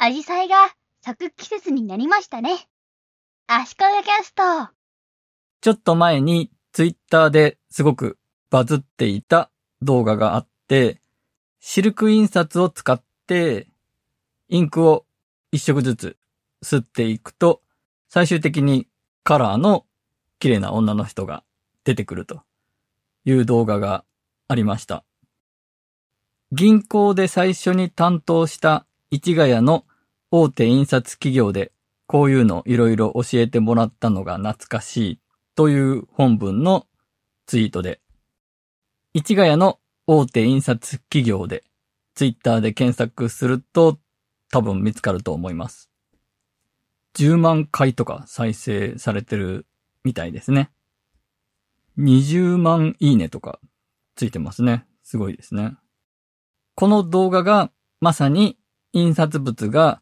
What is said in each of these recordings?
アジサイが咲く季節になりましたね。足利キャスト。ちょっと前にツイッターですごくバズっていた動画があって、シルク印刷を使ってインクを一色ずつ吸っていくと、最終的にカラーの綺麗な女の人が出てくるという動画がありました。銀行で最初に担当した市ヶ谷の大手印刷企業でこういうのいろいろ教えてもらったのが懐かしいという本文のツイートで、市ヶ谷の大手印刷企業でツイッターで検索すると多分見つかると思います。10万回とか再生されてるみたいですね。20万いいねとかついてますね。すごいですね。この動画がまさに印刷物が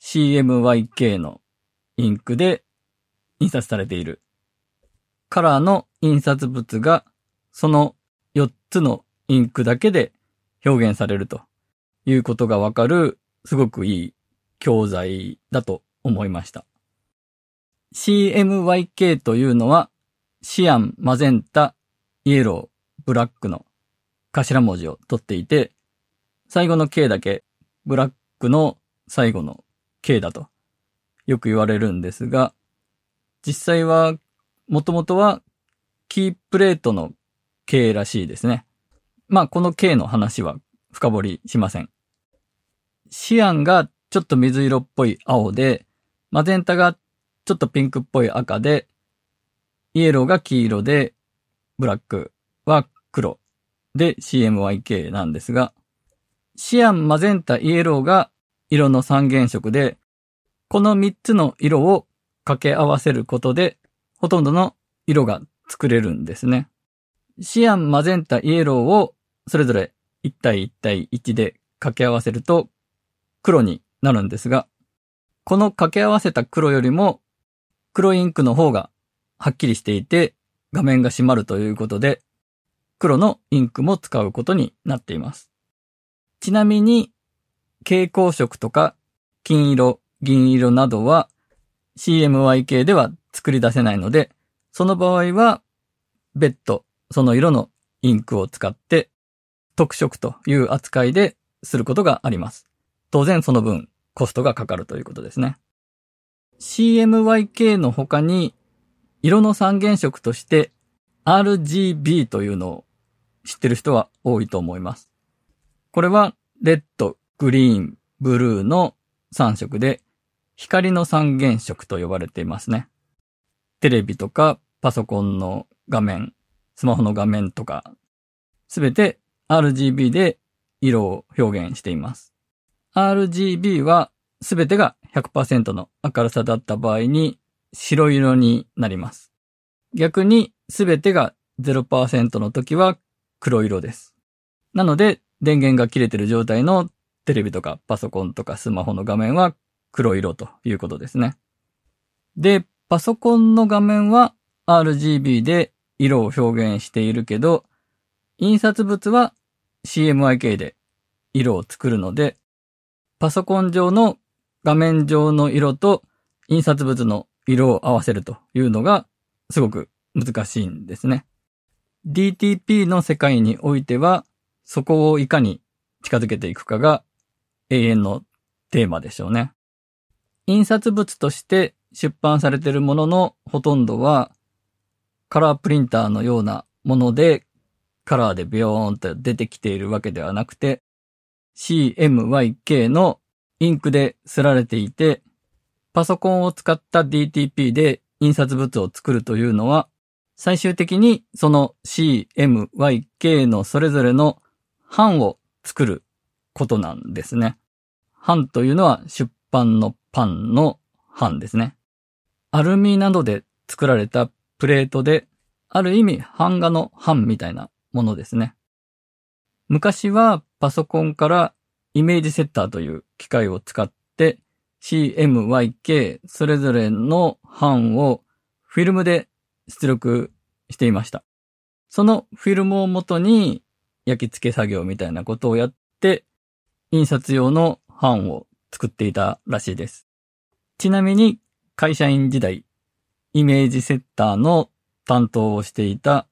CMYK のインクで印刷されている。カラーの印刷物がその4つのインクだけで表現されるということがわかるすごくいい教材だと思いました。CMYK というのはシアン、マゼンタ、イエロー、ブラックの頭文字を取っていて、最後の K だけブラックの最後の K だとよく言われるんですが、実際はもともとはキープレートの K らしいですね。まあこの K の話は深掘りしません。シアンがちょっと水色っぽい青で、マゼンタがちょっとピンクっぽい赤で、イエローが黄色で、ブラックは黒で CMYK なんですが、シアン、マゼンタ、イエローが色の三原色で、この3つの色を掛け合わせることで、ほとんどの色が作れるんですね。シアン、マゼンタ、イエローをそれぞれ1対1対1で掛け合わせると黒になるんですが、この掛け合わせた黒よりも黒インクの方がはっきりしていて画面が閉まるということで、黒のインクも使うことになっています。ちなみに、蛍光色とか金色、銀色などは CMYK では作り出せないので、その場合は別途その色のインクを使って特色という扱いですることがあります。当然その分コストがかかるということですね。CMYK の他に色の三原色として RGB というのを知ってる人は多いと思います。これはレッド、グリーン、ブルーの3色で光の三原色と呼ばれていますね。テレビとかパソコンの画面、スマホの画面とか、すべて RGB で色を表現しています。RGB はすべてが100%の明るさだった場合に白色になります。逆にすべてが0%の時は黒色です。なので電源が切れている状態のテレビとかパソコンとかスマホの画面は黒色ということですね。で、パソコンの画面は RGB で色を表現しているけど、印刷物は CMYK で色を作るので、パソコン上の画面上の色と印刷物の色を合わせるというのがすごく難しいんですね。DTP の世界においては、そこをいかに近づけていくかが永遠のテーマでしょうね。印刷物として出版されているもののほとんどはカラープリンターのようなものでカラーでビヨーンと出てきているわけではなくて CMYK のインクで刷られていてパソコンを使った DTP で印刷物を作るというのは最終的にその CMYK のそれぞれの版を作ることなんですね。版というのは出版のパンの版ですね。アルミなどで作られたプレートで、ある意味版画の版みたいなものですね。昔はパソコンからイメージセッターという機械を使って CMYK それぞれの版をフィルムで出力していました。そのフィルムをもとに焼き付け作業みたいなことをやって印刷用の版を作っていたらしいです。ちなみに会社員時代、イメージセッターの担当をしていた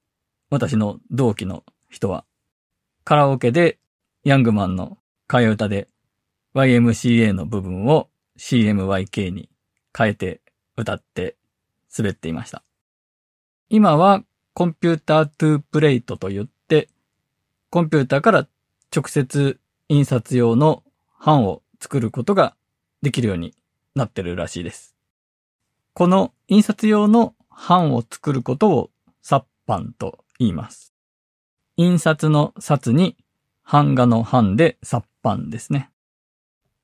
私の同期の人は、カラオケでヤングマンの替え歌で YMCA の部分を CMYK に変えて歌って滑っていました。今はコンピュータートゥープレイトと言って、コンピューターから直接印刷用の版を作ることができるようになってるらしいです。この印刷用の版を作ることを殺版と言います。印刷の札に版画の版で殺版ですね。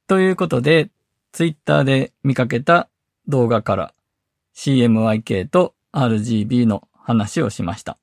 ということで、ツイッターで見かけた動画から CMYK と RGB の話をしました。